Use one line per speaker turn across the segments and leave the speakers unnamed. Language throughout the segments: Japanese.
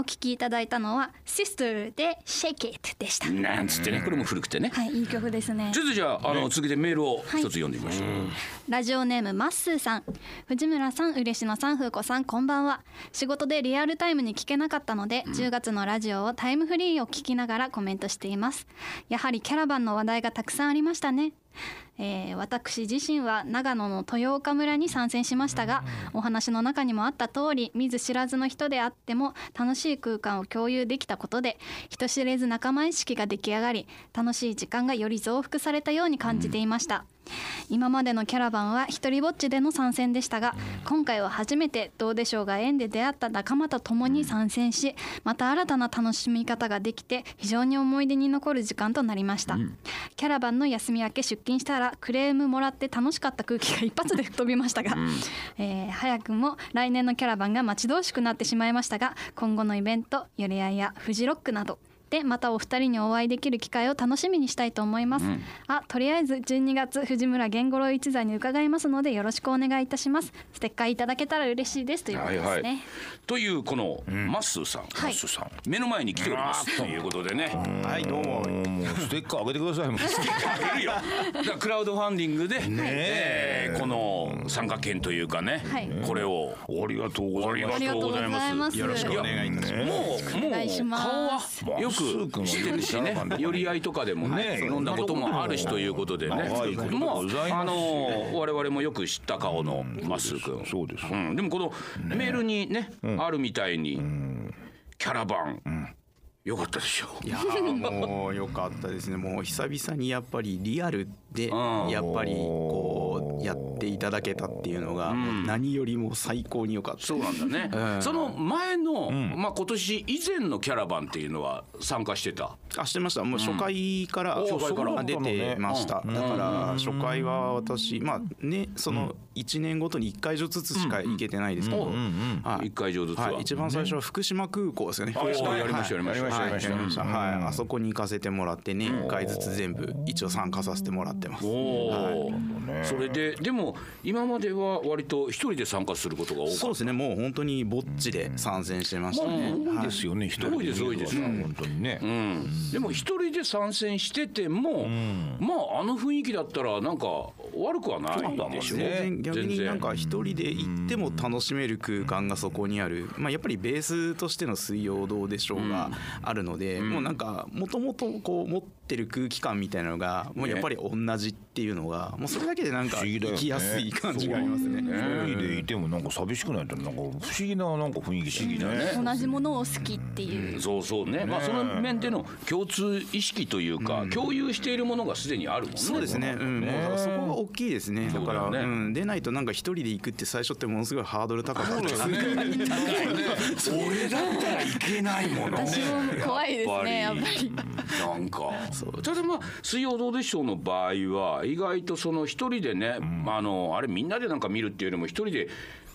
お聞きいただいたのは Sister で Shake It でした。
なんつってねこれも古くてね、
はいいい曲ですね。
ちょっとじゃああの続けてメールを一つ読んでみましょう、
ラジオネームまっすーさん。藤村さん嬉野さん風子さんこんばんは。仕事でリアルタイムに聞けなかったので、10月のラジオをタイムフリーを聞きながらコメントしています。やはりキャラバンの話題がたくさんありましたねえー私自身は長野の豊岡村に参戦しましたが、お話の中にもあった通り見ず知らずの人であっても楽しい空間を共有できたことで人知れず仲間意識が出来上がり楽しい時間がより増幅されたように感じていました、今までのキャラバンは一人ぼっちでの参戦でしたが今回は初めてどうでしょうが縁で出会った仲間と共に参戦しまた新たな楽しみ方ができて非常に思い出に残る時間となりました、キャラバンの休み明け出勤したらクレームもらって楽しかった空気が一発で吹っ飛びましたが、えー早くも来年のキャラバンが待ち遠しくなってしまいましたが今後のイベントよれあいやフジロックなどでまたお二人にお会いできる機会を楽しみにしたいと思います、あとりあえず12月藤村源五郎一座に伺いますのでよろしくお願いいたします。ステッカーいただけたら嬉しいです。ということですね、
はいはい。というこのマッスーさん、
はい。
マッスーさん目の前に来ております。ということでね、
はいどうも。もうステッカーあげてください。もう
あげるよ。だクラウドファンディングで、え。ーこの参加券というかね、
はい。
これを。
ありがとうございます。
ありがとうございます。
よろしくお願いいたします。
もうもう
お願いします。
顔は？よく知ってるしね。寄り合いとかでもね飲んだこともあるしということでね。
はい
もうあの我々もよく知った顔のマッスー君
そうです。
うん、でもこのメールにねあるみたいにキャラバン。よかったでしょ
いやーもう良かったですね。もう久々にやっぱりリアルで
うん。
やっぱりこうやっていただけたっていうのが何よりも最高に良かった。
そうなんだね、
うん。
その前の、まあ今年以前のキャラバンっていうのは参加してた？
あしてました。もう初回から、
お初回から。
あ出てました、
うん。
だから初回は私まあねその1年ごとに1回以上ずつしか行けてないですけど、はい。
一回以上ずつは。
はい、一番最初は福島空港ですよね。
あ
福島
やりましたやりました
はい
やりました。
やりました。
うん。
はい、あそこに行かせてもらってね、1回ずつ全部一応参加させてもらってます。
おお、それででも今までは割と一人で参加することが多かった。
そうですね、もう本当にぼっちで参戦してましたね。
多いですよね
で。す多いです。
本当にね。
うん、でも一人で参戦してても、まああの雰囲気だったらなんか悪くはないでしょ
全然。逆になんか
全
一人で行っても楽しめる空間がそこにある、まあ、やっぱりベースとしての水曜どうでしょうがあるので、もうなんかもともとこう持ってる空気感みたいなのがもうやっぱり同じっていうのがもうそれだけでなんか行きやすい感じがありますね。
一人でいてもなんか寂しくないとなんか不思議ななんか雰囲気不思議だね。
同じものを好きっていう。
そうそうね。まあその面での共通意識というか、共有しているものがすでにあるもんね。
そうですね、うん、もうだからそこが大きいですね。だから、
ね
うん、出ないとなんか一人で行くって最初ってものすごいハードル高くて、なんか
俺だったらいけないもの
私も怖いですねやっぱり。
なんか。ただまあ「水曜どうでしょう」の場合は意外とその一人でね、あのあれみんなでなんか見るっていうよりも一人で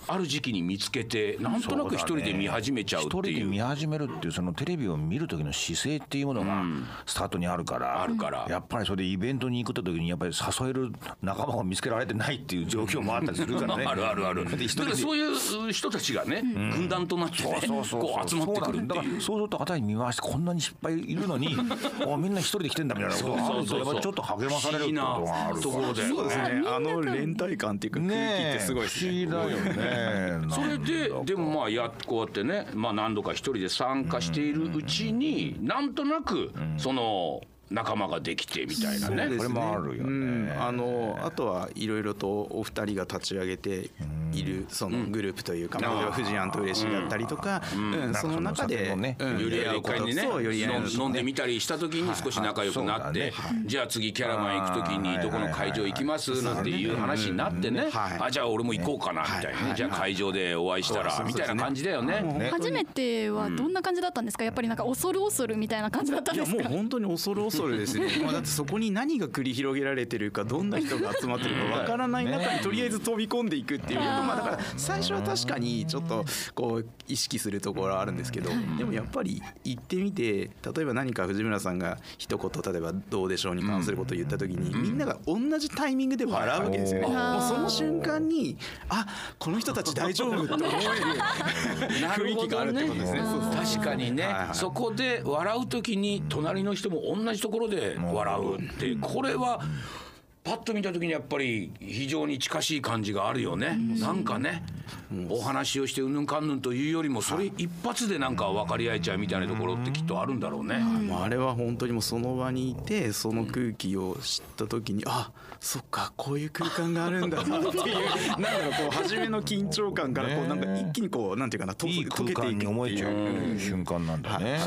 ある時期に見つけてなんとなく一人で見始めちゃうって
一人で
いう
見始めるっていうそのテレビを見る時の姿勢っていうものがスタートにあるから、
あるから。
やっぱりそれでイベントに行く時にやっぱり誘える仲間が見つけられてないっていう状況もあったりするからね。
あるあるある。だから
で一人で
そういう人たちがね、軍団となってね、
そうそう
こう集まってくるって
だから
いう。
そうすると辺り見回してこんなにいっぱいいるのに あみんな一人で来てんだみたいなことがあるとやっぱりちょっと励まされるってことがある
不思議なところで
そうですね、あの連帯感っていうか空気ってすごいですね。
不思議だよね
それででもまあやこうやってね、まあ何度か一人で参加しているうちに、なんとなくその仲間ができてみたいなね。
これもあるよね。
うん、あのあとはいろいろとお二人が立ち上げているそのグループというか、まあ、富士庵と嬉しいだったりとか、うん。その中で、
なんかそのお酒もね
うん。
より一回にね
そうより合いの
飲んでみたりした時に少し仲良くなって、じゃあ次キャラバン行く時にどこの会場行きます？なんていう話になってね、
はい
あじゃあ俺も行こうかなみたいなね、じゃあ会場でお会いしたらみたいな感じだよね。
初めてはどんな感じだったんですか？やっぱりなんか恐る恐るみたいな感じだったん
いや
ですか？
もう本当に恐る恐るですね、まあ、だってそこに何が繰り広げられてるかどんな人が集まってるかわからない中にとりあえず飛び込んでいくっていうのまあだから最初は確かにちょっとこう意識するところはあるんですけどでもやっぱり行ってみて例えば何か藤村さんが一言例えば「どうでしょう」に関することを言った時にみんなが同じタイミングで笑うわけですよね。もうその瞬間にあこの人たち大丈夫って思える。雰囲気があるってことですね。
確かにね、
はいはい。
そこで笑う時に隣の人も同じところで笑うってこれはパッと見た時にやっぱり非常に近しい感じがあるよね、なんかね、お話をしてうんぬんかんぬんというよりもそれ一発でなんか分かり合えちゃうみたいなところってきっとあるんだろうね。
あれは本当にもうその場にいてその空気を知った時にあそっかこういう空間があるんだなっていう なんだろうこう初めの緊張感からこうなんか一気にこうなんていうかなと
いい空間に思えちゃ
いう
う瞬間なんだね。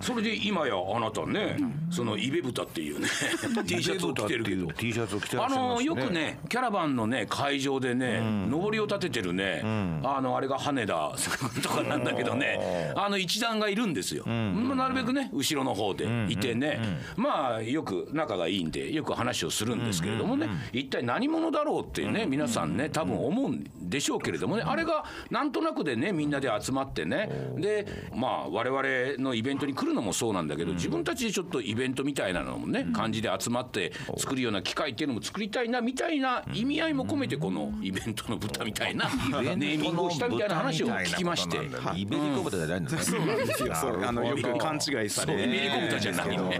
それで今やあなたね、そのイベブタっていうね T シャツを着てるけど。
T シャツを着てら
あのよくねキャラバンのね会場でね、上りを立ててるね、あのあれが羽田 とかなんだけどねあの一団がいるんですよ、まあなるべくね後ろの方でいてね、まあよく仲がいいんでよく話をするんですけれどもね、一体何者だろうってね皆さんね多分思うんでしょうけれどもねあれがなんとなくでねみんなで集まってねでまあ我々のイベントに来るのもそうなんだけど自分たちでちょっとイベントみたいなのもね感じで集まって作るような機会っていうのも作りたいなみたいな意味合いも込めてこのイベントの豚みたいなネーミングをしたみたいな話を聞きまして。
イベリコ豚じゃないんだね。
そうなんですよ。そうあのよく勘違いされ
イベリコ豚じゃない
ん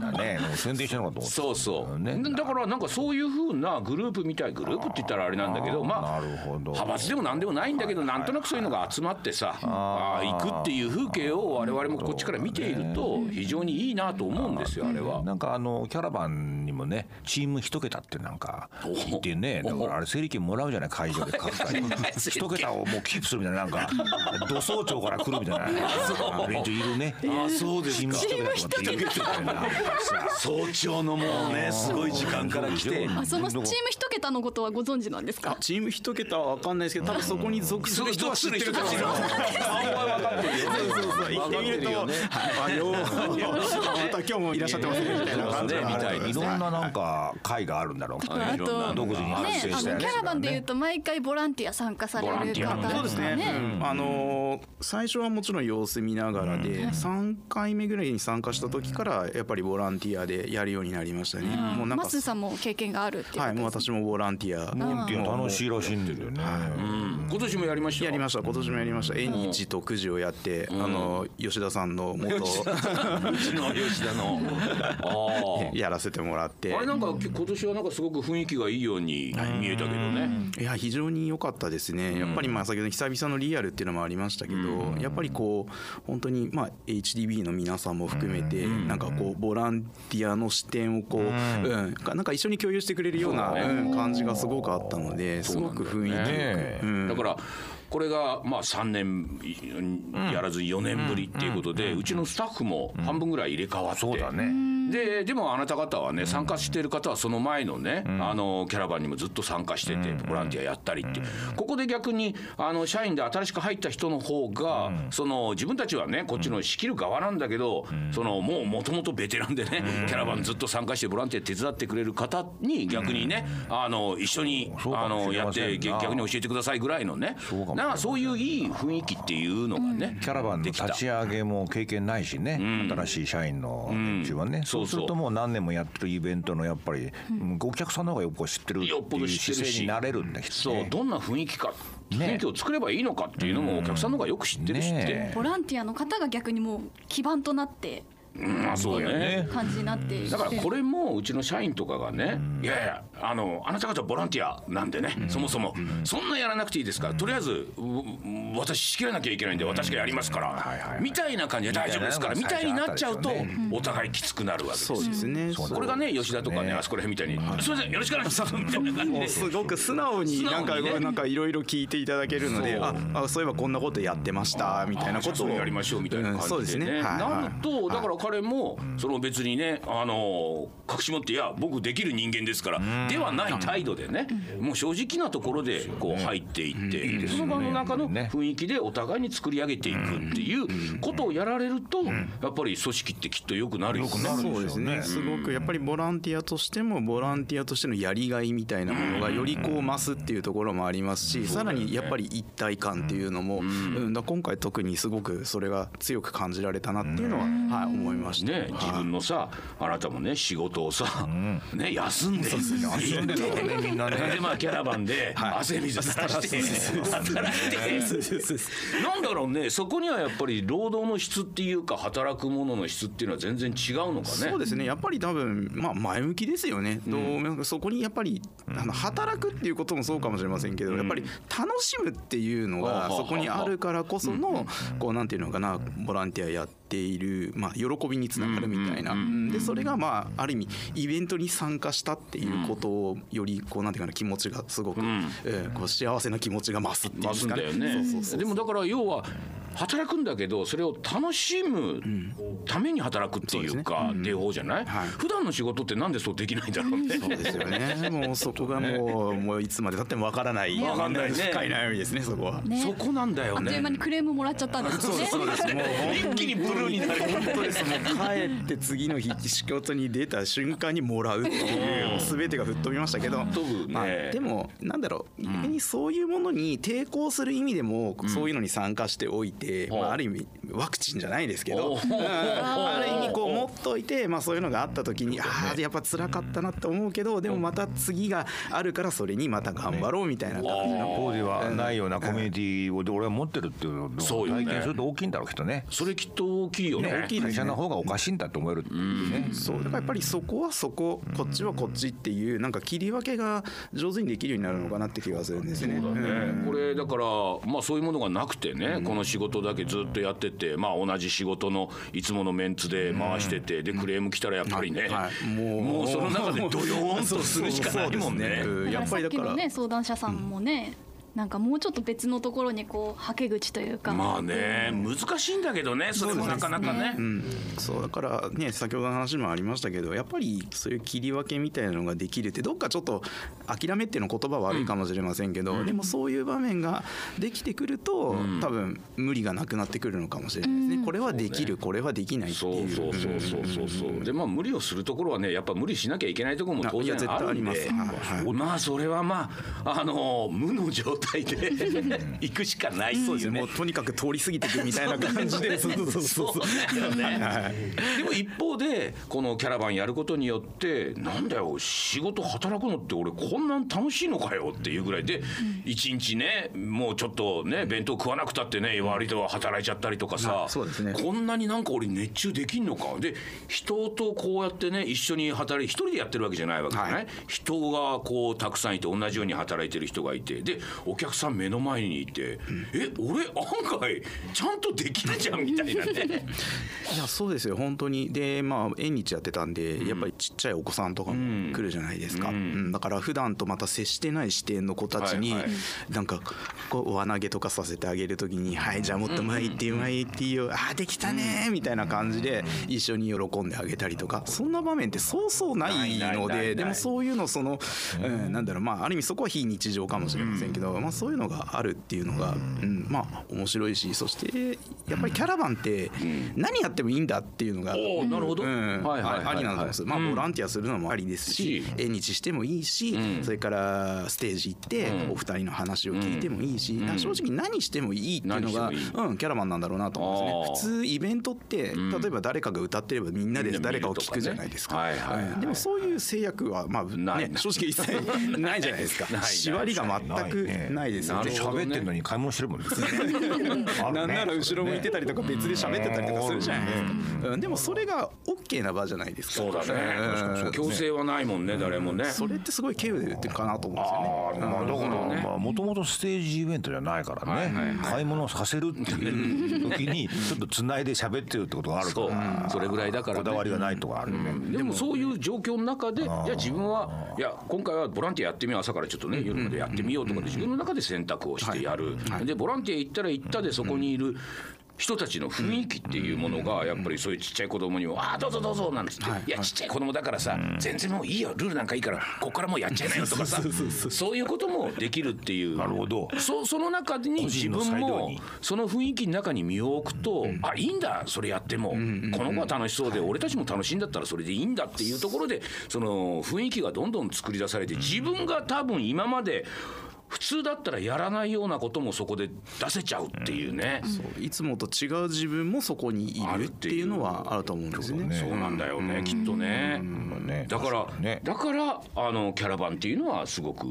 だね。宣伝してなかった
そうそう、
ね
だからなんかそういうふうなグループみたいグループって言ったらあれなんだけどまあ派閥でも何でもないんだけどなんとなくそういうのが集まってさあー。行くっていう風景を我々もこっちから見ていると非常にいいなと思うんですよあれは。
なんかあのキャラバンにもねチーム一桁ってなんかいてねだからあれ整理券もらうじゃない会場で。各 回一桁をもうキープするみたいななんか 土総長から来るみたいな。連中いるね。
あそうですか。早朝のもうねすごい時間から来て。
あそのチーム一桁のことはご存知なんですか
チーム一桁は分かんないですけど多分そこに属する人は知ってると思う。
顔は分かってる。よ
そうそうそう。行ってみるとあようまた今日もいらっしゃってますねみたいな感じ
ねみたい
いろんななんか会があるんだろう。
あと
独自に発生したよね。
のキャラバンでいうと毎回ボランティア参加される方
そう
ですね、あのー最初はもちろん様子見ながらで、3回目ぐらいに参加した時からやっぱりボランティアでやるようになりましたね、もうなんか
マスさんも経験があるっていう
はい。もう私もボランティア。
ボランティア楽しいらしいんだよね。
うん。今年もやりました？
やりました。今年もやりました。縁日とくじをやって、あの吉田さんの元。
うちの吉田の。あ
やらせてもらって。
ああれなんか今年はなんかすごく雰囲気がいいように見えたけどね。
いや非常に良かったですね、やっぱりまあ先ほど久々のリアルっていうのもありましたけど、やっぱりこう本当にまあ HDB の皆さんも含めて、なんかこうボランティアの視点をこう、うん。なんか一緒に共有してくれるような、うん感じがすごくあったのですごく雰囲気
ね
うん。
だからこれがまあ3年やらず4年ぶりっていうことでうちのスタッフも半分ぐらい入れ替わって。
そうだね。
ででもあなた方はね参加している方はその前のねあのキャラバンにもずっと参加しててボランティアやったりってここで逆にあの社員で新しく入った人の方がその自分たちはねこっちの仕切る側なんだけどそのもうもともとベテランでねキャラバンずっと参加してボランティア手伝ってくれる方に逆にねあの一緒にあのやって逆に教えてくださいぐらいのね
な
んかそういういい雰囲気っていうのがね
キャラバンの立ち上げも経験ないしね、新しい社員の連中はね、
う
そうう。するともう何年もやってるイベントのやっぱり、お客さんの方がよっぽど知ってるっていう姿勢になれるんだけど
そう
ね。
どんな雰囲気か
ね
雰囲気を作ればいいのかっていうのもお客さんの方がよく知ってるしって。
ね。
ボランティアの方が逆にもう基盤となって
まあそうだよね。
感じになって
だからこれもうちの社員とかがね、いやいやあのあなた方ボランティアなんでね、そもそも、そんなやらなくていいですから、とりあえず私仕切らなきゃいけないんで私がやりますから、みたいな感じで大丈夫ですからみたいになっちゃうと、お互いきつくなるわけです。
そうですね、
これがね吉田とかねあそこら辺みたいに「すみませんよろしくお願いします」みたいな感じで。す
ごく素直になんかなんかいろいろ聞いていただけるので
そう
ああそういえばこんなことやってましたみたいなことを。
やりましょうみたいな感じでね,、
うんそうですね。はい
なるとだから彼もその別にねあの隠し持っていや僕できる人間ですからではない態度でねもう正直なところでこう入っていってその場の中の雰囲気でお互いに作り上げていくっていうことをやられるとやっぱり組織ってきっと良くなるよね。
そうですね。すごくやっぱりボランティアとしてもボランティアとしてのやりがいみたいなものがよりこう増すっていうところもありますしさらにやっぱり一体感っていうのもうん。だ今回特にすごくそれが強く感じられたなっていうのははい思いました。
ね、自分のさあなたもね仕事をさ、ね休んで。休んで
みんなね
でまあキャラバンで汗水垂らして働いてなんだろうねそこにはやっぱり労働の質っていうか働くものの質っていうのは全然違うのかね。
そうですね。やっぱり多分まあ前向きですよね、どうなんかそこにやっぱりあの働くっていうこともそうかもしれませんけど、やっぱり楽しむっていうのがそこにあるからこそのこうなんていうのかなボランティアやっているまあ喜びにつながるみたいな。でそれがまあある意味イベントに参加したっていうことをよりこうなんていうかな気持ちがすごく、えーこう幸せな気持ちが増すっていうか。ね。
でもだから要は働くんだけどそれを楽しむために働くっていうかっていう方じゃない、
はい
普段の仕事ってなんでそうできないんだろうね。
そうですよね。もうそこがもうもういつまで経ってもわからない。
わかんないね
深い悩みですねそこは。
ね
そこなんだよね
あっという間。にクレームもらっちゃったんですよね。
そうですもう
一気にブルーになる。
本当ですもう帰って次の日仕事に出た瞬間にもらうっていうもう全てが吹っ飛びましたけど、
飛ぶね。
まあでもなんだろう逆にそういうものに抵抗する意味でもそういうのに参加しておいて、まあある意味ワクチンじゃないですけど、
お
う。ん ある意味こう持っといてまあそういうのがあった時にああやっぱ辛かったなって思うけどでもまた次があるからそれにまた頑張ろうみたいな感じの。
こうではないようなコミュニティを俺は持ってるっていうのを体験すると大きいんだろうきっとね。
それきっと大きいよね。
ね。
大きい
会社の方がおかしいんだと思えるっていうね。
そう。だからやっぱりそこはそここっちはこっちっていうなんか切り分けが上手にできるようになるのかなって気がするんですね。
そうだね。これだからまあそういうものがなくてね、この仕事だけずっとやっててまあ同じ仕事のいつものメンツで回してて、でクレーム来たらやっぱりね、
はい。もう。
もうその中でドヨーンとするしかないもんね。
そうですね。やっぱりだから。
さっきのね相談者さんもね、なんかもうちょっと別のところにこうはけ口というか。
まあね難しいんだけどねそれもなかなかね。
うん、そうだからね先ほどの話もありましたけどやっぱりそういう切り分けみたいなのができるってどっかちょっと諦めっていうの言葉は悪いかもしれませんけど、でもそういう場面ができてくると、多分無理がなくなってくるのかもしれないですね、これはできる、これはできないって
そう。
いう
そうそうそうそうそう。でまあ無理をするところはねやっぱ無理しなきゃいけないところも当
いや絶
然あるんで。
対あります。はい。はい
まあそれはまああの無の状態で行くしかない
そうですね。もうとにかく通り過ぎていくみたいな感じで。そうそうそうそう
そうだよね。でも一方でこのキャラバンやることによってなんだよ仕事働くのって俺こんなん楽しいのかよっていうぐらい。で一日ねもうちょっとね弁当食わなくたってね割と働いちゃったりとかさ。
あそうですね。
こんなになんか俺熱中できんのか。で人とこうやってね一緒に働い一人でやってるわけじゃないわけじゃない、
はい。
人がこうたくさんいて同じように働いてる人がいて。でお客さん目の前にいて、え俺案外ちゃんとできるじゃんみたいなね。
いやそうですよ本当に。でまあ縁日やってたんで、やっぱりちっちゃいお子さんとかも来るじゃないですか、うん。だから普段とまた接してない視点の子たちに、
はいはい。
なんかこう輪投げとかさせてあげる時に「はいじゃあもっと前行って前行っていいよあーできたね」みたいな感じで一緒に喜んであげたりとか。そんな場面ってそうそうないのででもそういうのその、うん、なんだろうまあある意味そこは非日常かもしれませんけど、まあ、そういうのがあるっていうのが、うん、まあ面白いしそしてやっぱりキャラバンって何やってもいいんだっていうのが、
なるほど。
うん、
はいはい
ありなんですまあボランティアするのもありですし
し
縁日してもいいし、それからステージ行ってお二人の話を聞いてもいいし、正直何してもいいっていうのがうん、キャラバンなんだろうなと思うんですね。普通イベントって例えば誰かが歌ってればみんなで誰かを聞くじゃないですか、でもそういう制約はまあね正直一切 ないじゃないですか。縛りが全くないですよ。ね。
喋ってんのに買い物してるもんね。あるね。
なんなら後ろ向いてたりとか別で喋ってたりとかするじゃないですか、うん。でもそれが OK な場じゃないですか。
そうだね。
うん。
強制はないもんね誰もね。
それってすごい軽有でかなと思うんですよね。
まあだからまあもともとステージイベントじゃないからね。買い物させるっていう時に ちょっとつないで喋ってるってことがあるから。
それぐらいだからね。
こだわりがないとかあるね。
でもそういう状況の中でいや自分はいや今回はボランティアやってみよう。朝からちょっとね夜までやってみようとかで自分の中で選択をしてやる。でボランティア行ったら行ったでそこにいる人たちの雰囲気っていうものがやっぱりそういうちっちゃい子供にも「ああどうぞどうぞ」なんつって「いやちっちゃい子供だからさ全然もういいよ。ルールなんかいいからここからもうやっちゃいなよ」とかさそういうこともできるっていう。
なるほど。
そその中に自分も
に
その雰囲気の中に身を置くとあいいんだそれやっても。この子は楽しそうで俺たちも楽しいんだったらそれでいいんだっていうところでその雰囲気がどんどん作り出されて自分が多分今まで普通だったらやらないようなこともそこで出せちゃうっていうね。
そういつもと違う自分もそこにいるっていうのはあると思うんですよね。
そうなんだよね、きっとね。
ね
だから、
ね
だからあのキャラバンっていうのはすごく、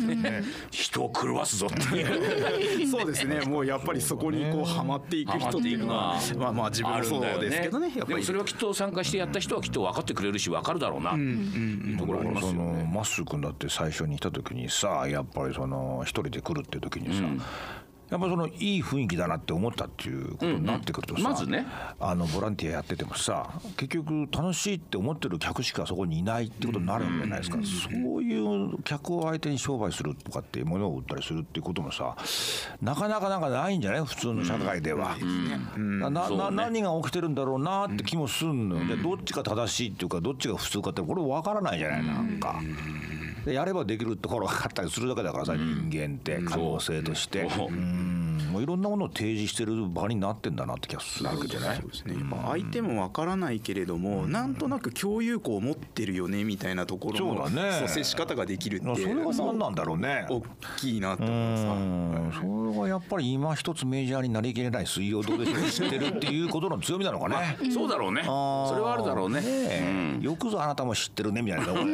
ね人を狂わすぞっていう
そうですね。もうやっぱりそこにこうハマっていく人っていうのは、まあまあ自分もそうですけどね。やっぱり
でもそれはきっと参加してやった人はきっと分かってくれるし分かるだろうなっていうところあります
その
よね。
まっすー君だって最初に来た時にさやっぱりその一人で来るって時にさ、やっぱそのいい雰囲気だなって思ったっていうことになってくるとさ、
うん。うんまずね。
あのボランティアやっててもさ結局楽しいって思ってる客しかそこにいないってことになるんじゃないですか、そういう客を相手に商売するとかっていうものを売ったりするっていうこともさなかなかなんかないんじゃない？普通の社会では。何が起きてるんだろうなって気もすんのよ、でどっちが正しいっていうかどっちが普通かってこれ分からないじゃない？なんか。でやればできるところがあったりするだけだからさ、人間って可能性として、
そう
うん。もういろんなものを提示してる場になってんだなって気がするわけじゃない
そうですね。やっぱ相手もわからないけれども、なんとなく共有項を持ってるよねみたいなところも、
そうだね。
接し方ができるって
それが何なんだろうね。
大きいなと
う
思いま
それはやっぱり今一つメジャーになりきれない水曜どうでしょう知ってるっていうことの強みなのかね。
そうだろうね。それはあるだろうね。
え。よくぞあなたも知ってるねみたいなところ。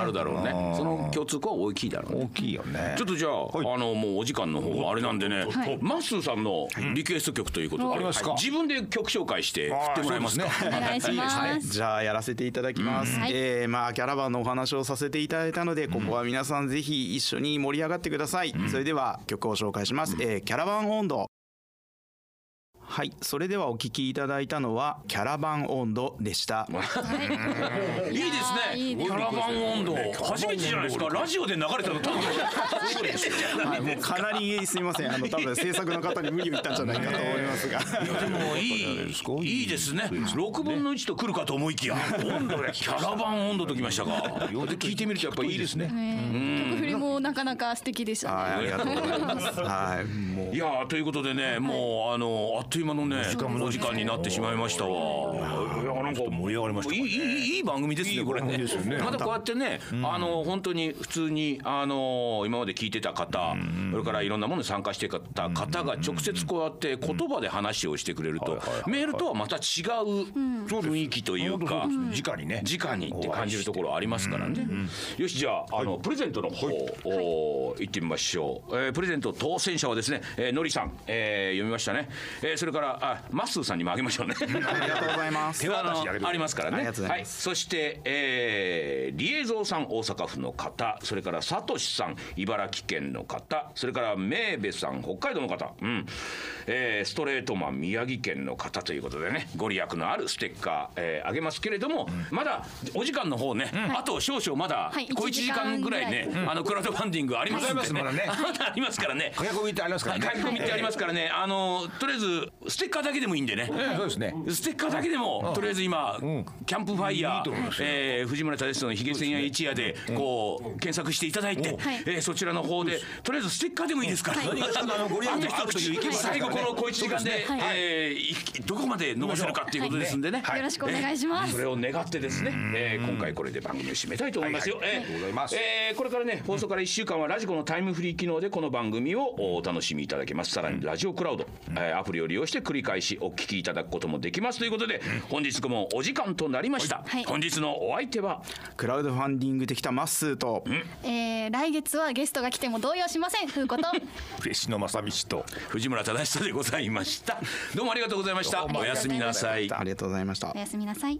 あるだろうね。その共通項は大きいだろうね。
大きいよね。
ちょっとじゃあ、あのもうお時間の方あれなんでね、マッスーさんのリクエスト曲ということで、
ありますか
自分で曲紹介して振ってもらえますか？
お願いします。
じゃあやらせていただきます、
はい。
えーまあキャラバンのお話をさせていただいたのでここは皆さんぜひ一緒に盛り上がってください、それでは曲を紹介します、えーキャラバン温度はいそれではお聞きいただいたのはキャラバン温度でした。
い。いですね。
いいです
キャラバン温度。初めてじゃないですか。ラジオで流れたの多分初めてじゃない。
はい、もうかなりすみません。あの多分制作の方に無理を言ったんじゃないかと思いますが。
でもいいいいですね。六分の一と来るかと思いきや温度でキャラバン温度ときましたか。で聞いてみるとやっぱいいですね。
曲振りもなかなか素敵でしたね。
はいありがとうございます。はいもう。
いやーということでね、もうあのあっという間のねお時間になってしまいましたわ。なんか
盛り上がりました
いいいいいい番組ですねこれね。またこうやってね、あの本当に普通にあの今まで聞いてた方、それからいろんなものに参加してた方が直接こうやって言葉で話をしてくれると、メールとはまた違う雰囲気というか。
直にね。
直にって感じるところありますからね。よしじゃああのプレゼントの方お行ってみましょう。えープレゼント当選者はですね、えーのりさん、えー読みましたね。えーそれからあマッスーさんにもあげましょうね。
ありがとうございます
あの ありますからね。
ありがとうござい
そして、えー、リエゾーさん大阪府の方、それからサトシさん茨城県の方、それからメーベさん北海道の方、うん、えーストレートマン宮城県の方ということでね、ご利益のあるステッカー、えーあげますけれども、まだお時間の方ね、あと少々まだ
はい。
小1時間ぐらいね、あのクラウドファンディングありますんでね、あります からね。
駆け込みってありますからね。
ってありますからね、あのとりあえずステッカーだけでもいいんでね。
ええそうですね。
ステッカーだけでも、とりあえず今、キャンプファイヤーえー藤村忠のひげ千夜一夜でこう検索していただいて、
はい。
えーそちらの方でとりあえずステッカーでもいいですから、
はい。
あとい。う意見も
最後この小一時間で、
はい。
えどこまで伸ばせるかっていうことですんでね、
よろしくお願いします。
それを願ってですね、えー今回これで番組を締めたいと思いますよ。
はいはい。ありがとうございます。
えーこれからね放送から1週間はラジコのタイムフリー機能でこの番組をお楽しみいただけます。さらにラジオクラウド、えーアプリを利用して繰り返しお聞きいただくこともできます。ということで本日もお時間となりました、
はい。
本日のお相手は
クラウドファンディングできたマッスーと。
えー来月はゲストが来ても動揺しません。ふうこと。
嬉野正道と。
藤村忠久でございました。どうもありがとうございました。おやすみなさい。
ありがとうございました。
おやすみなさい。